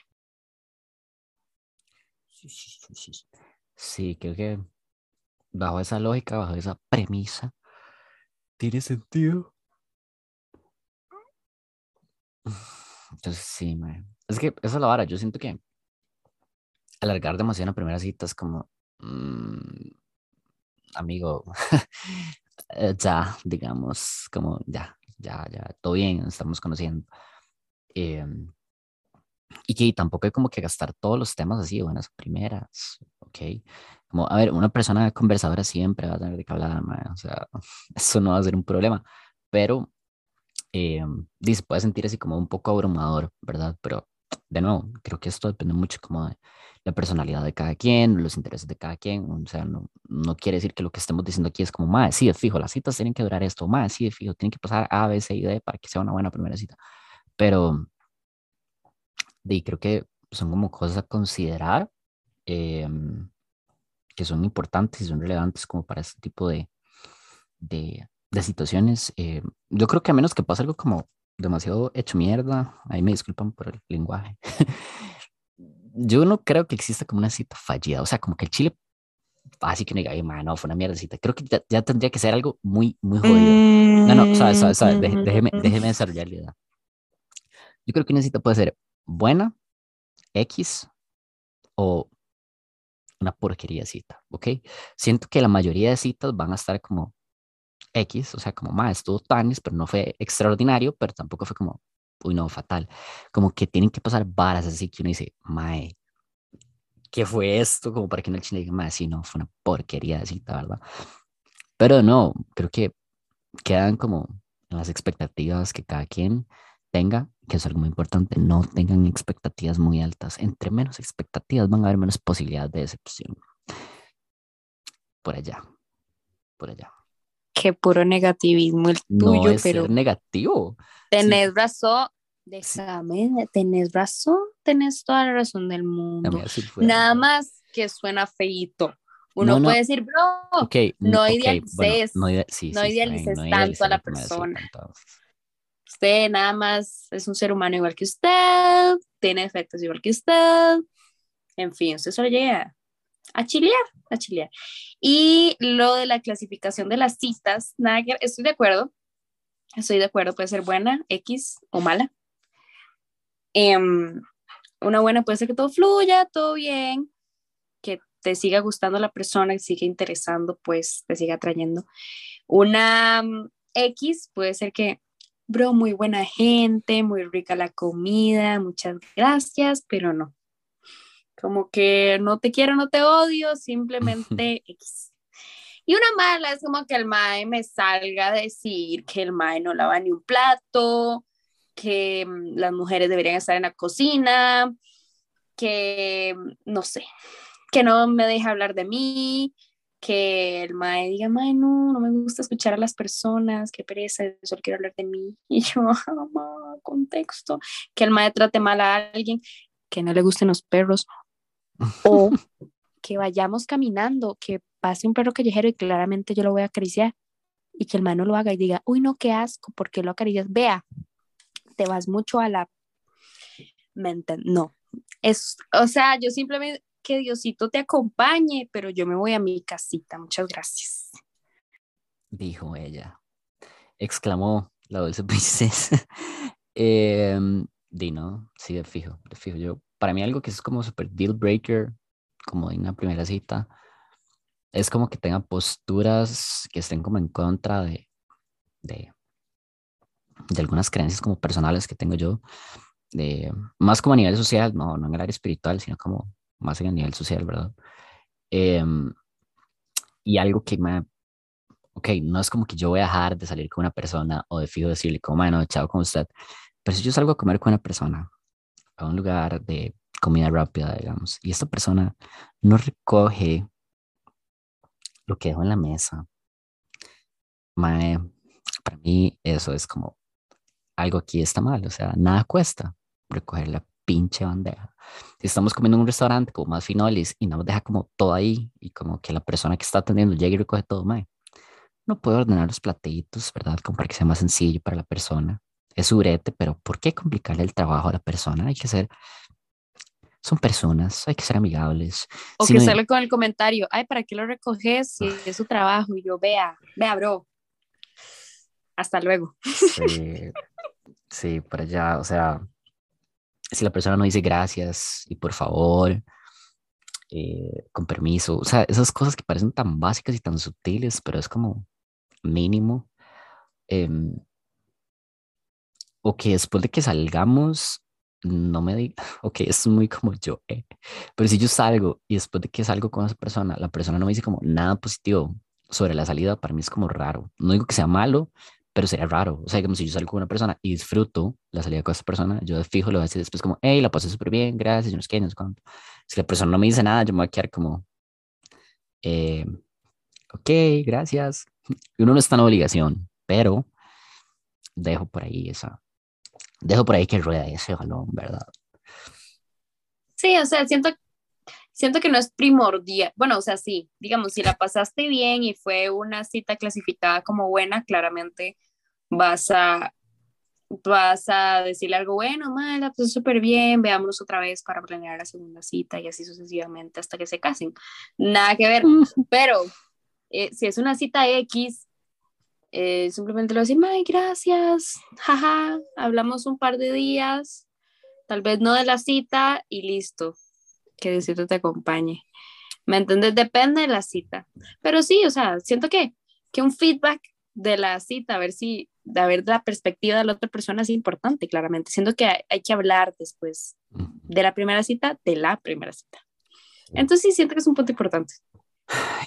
Sí, sí, sí, sí, creo que bajo esa lógica, bajo esa premisa, tiene sentido. Entonces, sí, es que esa es la vara. Yo siento que alargar demasiado la primera cita es como, mm, amigo, eh, ya, digamos, como ya, ya, ya, todo bien, estamos conociendo. Em, y que tampoco hay como que gastar todos los temas así buenas primeras, ¿ok? Como, a ver, una persona conversadora siempre va a tener de que hablar, o sea, eso no va a ser un problema, pero eh, dice, puede sentir así como un poco abrumador, ¿verdad? Pero de nuevo, creo que esto depende mucho como de la personalidad de cada quien, los intereses de cada quien, o sea, no, no quiere decir que lo que estemos diciendo aquí es como, más, sí, de fijo, las citas tienen que durar esto, más, sí, de fijo, tienen que pasar A, B, C y D para que sea una buena primera cita, pero y creo que son como cosas a considerar em, que son importantes y son relevantes como para este tipo de, de, de situaciones. Eh, yo creo que a menos que pase algo como demasiado hecho mierda, ahí me disculpan por el lenguaje. yo no creo que exista como una cita fallida, o sea, como que el Chile, así que me no, fue una mierda cita. Creo que ya, tendría que ser algo muy, muy jodido. No, no, sabes, sabes, sabes, déjeme, déjeme desarrollar la idea. Yo creo que una cita puede ser buena, X, o una porquería cita, ¿ok? Siento que la mayoría de citas van a estar como X, o sea, como más, estuvo tanis, pero no fue extraordinario, pero tampoco fue como, uy, no, fatal. Como que tienen que pasar varas así que uno dice, mae, ¿qué fue esto? Como para que no el chile diga, mae, sí, no, fue una porquería de cita, ¿verdad? Pero no, creo que quedan como las expectativas que cada quien tenga, que es algo muy importante, no tengan expectativas muy altas. Entre menos expectativas van a haber menos posibilidades de decepción. Por allá, por allá qué puro negativismo el tuyo, no es pero ser negativo. Tenés razón, déjame, tenés razón, tenés toda la razón del mundo. Nada más que suena feito. Uno puede decir, bro, okay, no okay, idealices, no, idealices tanto a la persona. Usted nada más es un ser humano igual que usted, tiene efectos igual que usted. En fin, usted solo llega a chilear, a chilear. Y lo de la clasificación de las citas, nada que estoy de acuerdo. Estoy de acuerdo, puede ser buena, X o mala. Em, una buena puede ser que todo fluya, todo bien, que te siga gustando la persona, que siga interesando, pues te siga atrayendo. Una mm, X puede ser que, bro, muy buena gente, muy rica la comida, muchas gracias, pero no. Como que no te quiero, no te odio, simplemente X. Y una mala es como que el mae me salga a decir que el mae no lava ni un plato, que mm, las mujeres deberían estar en la cocina, que mm, no sé, que no me deje hablar de mí, que el mae diga, mae, no, no me gusta escuchar a las personas, qué pereza, solo quiero hablar de mí. Y yo, mamá, contexto, que el mae trate mal a alguien, que no le gusten los perros, o que vayamos caminando, que pase un perro callejero y claramente yo lo voy a acariciar y que el mae no lo haga y diga, uy, no, qué asco, ¿por qué lo acaricias? Vea, te vas mucho a la mente. No, es, o sea, yo simplemente que Diosito te acompañe, pero yo me voy a mi casita. Muchas gracias. Dijo ella. Exclamó la dulce princesa. eh, Dino, sí, de fijo, de fijo. Yo, para mí algo que es como super deal breaker, como en una primera cita, es como que tenga posturas que estén como en contra de, de, de algunas creencias como personales que tengo yo, de, más como a nivel social, no, no en el área espiritual, sino como más en el nivel social, ¿verdad? Em, y algo que me, ok, no es como que yo voy a dejar de salir con una persona o de fijo decirle como, bueno, chao con usted, pero si yo salgo a comer con una persona a un lugar de comida rápida, digamos, y esta persona no recoge lo que dejo en la mesa, mae, para mí eso es como algo aquí está mal, o sea, nada cuesta recoger la pinche bandeja. Si estamos comiendo en un restaurante como más finolis y no nos deja como todo ahí y como que la persona que está atendiendo llega y recoge todo, mae, no puede ordenar los platitos, ¿verdad? Como para que sea más sencillo para la persona. Es urete, pero ¿por qué complicarle el trabajo a la persona? Hay que ser son personas, hay que ser amigables. O Si que no- sale con el comentario, ay, ¿para qué lo recoges si es su trabajo? Y yo, vea, vea, bro. Hasta luego. Sí, sí, por allá, o sea, si la persona no dice gracias y por favor, eh, con permiso, o sea, esas cosas que parecen tan básicas y tan sutiles, pero es como mínimo. em, o que después de que salgamos, no me diga, ok, es muy como yo, eh, pero si yo salgo y después de que salgo con esa persona, la persona no me dice como nada positivo sobre la salida, para mí es como raro. No digo que sea malo, pero sería raro. O sea, como si yo salgo con una persona y disfruto la salida con esa persona, yo de fijo le voy a decir después como, hey, la pasé súper bien, gracias, yo no sé qué, no sé cuánto. Si la persona no me dice nada, yo me voy a quedar como, eh, ok, gracias. Uno no está en obligación, pero dejo por ahí esa, dejo por ahí que rueda ese balón, ¿verdad? Sí, o sea, siento, siento que no es primordial. Bueno, o sea, sí, digamos, si la pasaste bien y fue una cita clasificada como buena, claramente vas a, vas a decirle algo bueno, mala, pues súper bien, veámonos otra vez para planear la segunda cita y así sucesivamente hasta que se casen. Nada que ver, pero eh, si es una cita X, eh, simplemente a decir, ay, gracias, jaja, hablamos un par de días, tal vez no de la cita y listo, que Diosito te acompañe. ¿Me entiendes? Depende de la cita. Pero sí, o sea, siento que, que un feedback de la cita, a ver si, de ver la perspectiva de la otra persona es importante, claramente. Siento que hay, hay que hablar después de la primera cita, de la primera cita. Entonces sí, siento que es un punto importante.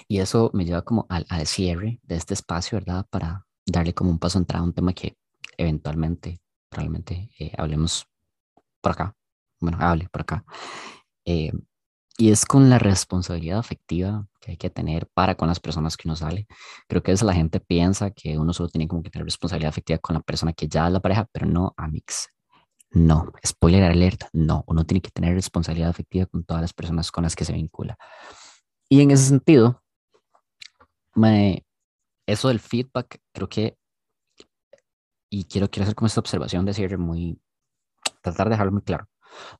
Y eso me lleva como al, al cierre de este espacio, ¿verdad? Para darle como un paso a entrar a un tema que eventualmente, probablemente eh, hablemos por acá. Bueno, hable por acá. Eh, y es con la responsabilidad afectiva que hay que tener para con las personas que uno sale. Creo que a veces la gente piensa que uno solo tiene como que tener responsabilidad afectiva con la persona que ya es la pareja, pero no, Amix. No, spoiler alert, no, uno tiene que tener responsabilidad afectiva con todas las personas con las que se vincula. Y en ese sentido, me, eso del feedback, creo que y quiero, quiero hacer como esta observación de cierre muy, tratar de dejarlo muy claro.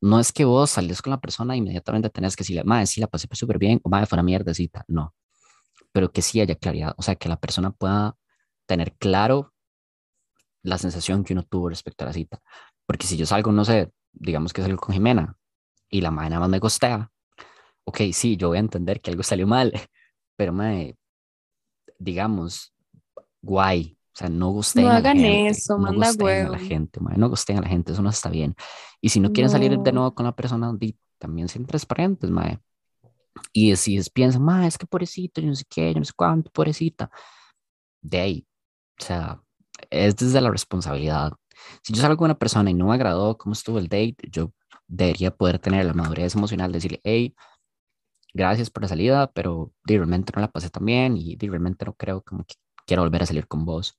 No es que vos sales con la persona e inmediatamente tenés que decirle, madre, sí, la pasé súper bien, o madre, fue una mierdecita. No, pero que sí haya claridad, o sea, que la persona pueda tener claro la sensación que uno tuvo respecto a la cita. Porque si yo salgo, no sé, digamos que salgo con Jimena y la madre nada más me costea, ok, sí, yo voy a entender que algo salió mal, pero madre, digamos, guay, o sea, no gusten No a la hagan gente, eso, no manda gusten a la huevo. gente, madre, no gusten a la gente, eso no está bien. Y si no quieren salir de No. nuevo con la persona, también sean transparentes, madre. Y si piensan, madre, es que pobrecito, yo no sé qué, yo no sé cuánto, pobrecita, de ahí, o sea, es desde la responsabilidad. Si yo salgo con una persona y no me agradó cómo estuvo el date, yo debería poder tener la madurez emocional de decirle, hey, gracias por la salida, pero di, realmente no la pasé tan bien y di, realmente no creo como que quiero volver a salir con vos.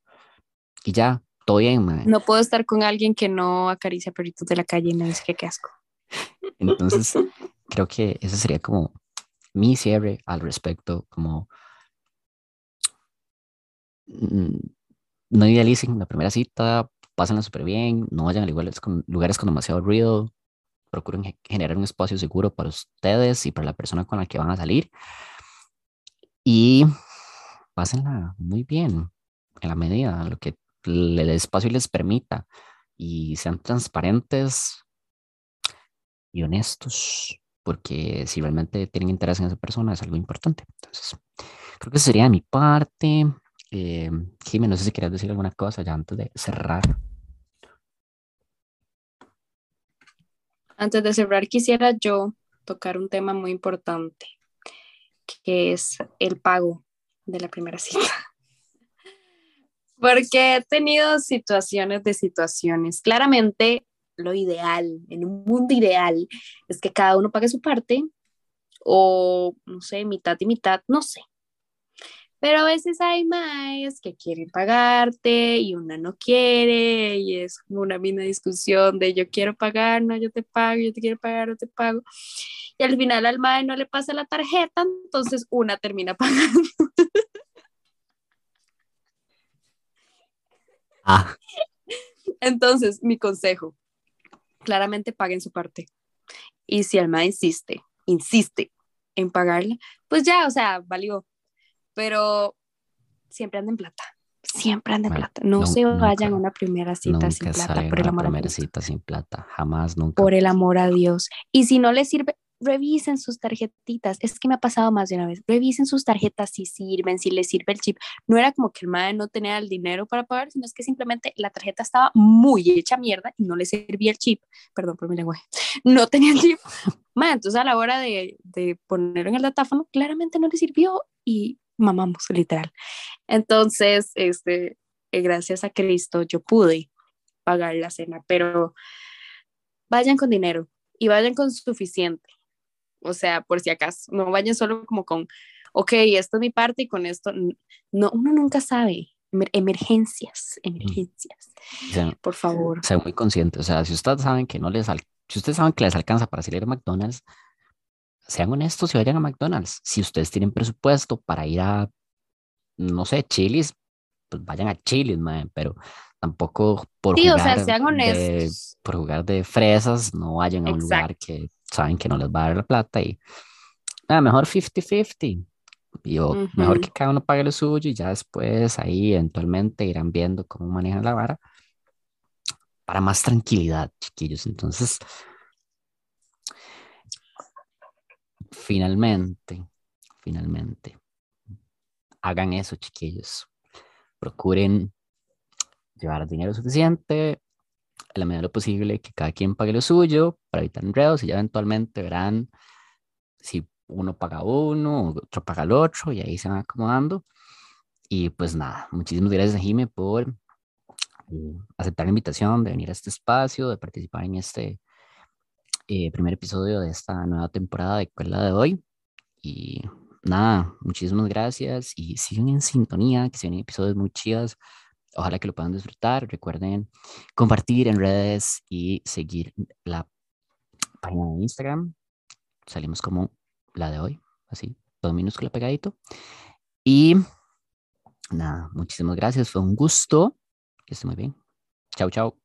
Y ya, todo bien. No puedo estar con alguien que no acaricia perritos de la calle y me dice que qué asco. Entonces, creo que ese sería como mi cierre al respecto, como no idealicen la primera cita, pásenla súper bien, no vayan a lugares con, lugares con demasiado ruido, procuren ge- generar un espacio seguro para ustedes y para la persona con la que van a salir y pásenla muy bien en la medida, lo que el espacio les permita y sean transparentes y honestos, porque si realmente tienen interés en esa persona es algo importante. Entonces, creo que sería de mi parte. Eh, Jimmy, no sé si querías decir alguna cosa ya antes de cerrar. Antes de cerrar, quisiera yo tocar un tema muy importante, que es el pago de la primera cita. Porque he tenido situaciones de situaciones. Claramente, lo ideal, en un mundo ideal, es que cada uno pague su parte, o no sé, mitad y mitad, no sé. Pero a veces hay más que quieren pagarte y una no quiere y es como una misma discusión de yo quiero pagar, no, yo te pago, yo te quiero pagar, no te pago. Y al final al mae no le pasa la tarjeta, entonces una termina pagando. Ah, Entonces, mi consejo, claramente paguen su parte. Y si el mae insiste, insiste en pagarla, pues ya, o sea, valió. Pero siempre anden plata. Siempre anden Bueno, plata. No se vayan a una primera cita sin plata, por a el amor a primera Dios. cita sin plata, jamás, nunca. Por el amor a Dios. Y si no les sirve, revisen sus tarjetitas. Es que me ha pasado más de una vez. Revisen sus tarjetas si sirven, si les sirve el chip. No era como que el madre no tenía el dinero para pagar, sino es que simplemente la tarjeta estaba muy hecha mierda y no le servía el chip. Perdón por mi lenguaje. No tenía el chip. Madre, entonces a la hora de, de ponerlo en el datáfono, claramente no le sirvió y mamamos, literal. Entonces, este, eh, gracias a Cristo, yo pude pagar la cena, pero vayan con dinero y vayan con suficiente. O sea, por si acaso, no vayan solo como con, ok, esto es mi parte y con esto, no, uno nunca sabe. Emer- emergencias, emergencias. O sea, Por favor. sean muy conscientes. O sea, si ustedes saben que no les al- si ustedes saben que les alcanza para salir a McDonald's, sean honestos y vayan a McDonald's. Si ustedes tienen presupuesto para ir a, no sé, Chili's, pues vayan a Chili's, mae, pero tampoco por Sí, o jugar sea, sean de, por jugar de fresas, no vayan a un Exacto. lugar que saben que no les va a dar la plata y nada, mejor 50-50. Y o mejor que cada uno pague lo suyo y ya después ahí eventualmente irán viendo cómo manejan la vara para más tranquilidad, chiquillos. Entonces, finalmente, finalmente, hagan eso, chiquillos. Procuren llevar dinero suficiente, en la medida de lo posible, que cada quien pague lo suyo para evitar enredos y ya eventualmente verán si uno paga uno, otro paga el otro y ahí se van acomodando. Y pues nada, muchísimas gracias a Jime por eh, aceptar la invitación de venir a este espacio, de participar en este eh, primer episodio de esta nueva temporada de Escuela de hoy. Y nada, muchísimas gracias y sigan en sintonía, que se vienen episodios muy chidos. Ojalá que lo puedan disfrutar. Recuerden compartir en redes y seguir la página de Instagram. Salimos como la de hoy, así, todo minúsculo pegadito. Y nada, muchísimas gracias. Fue un gusto. Que esté muy bien. Chao, chao.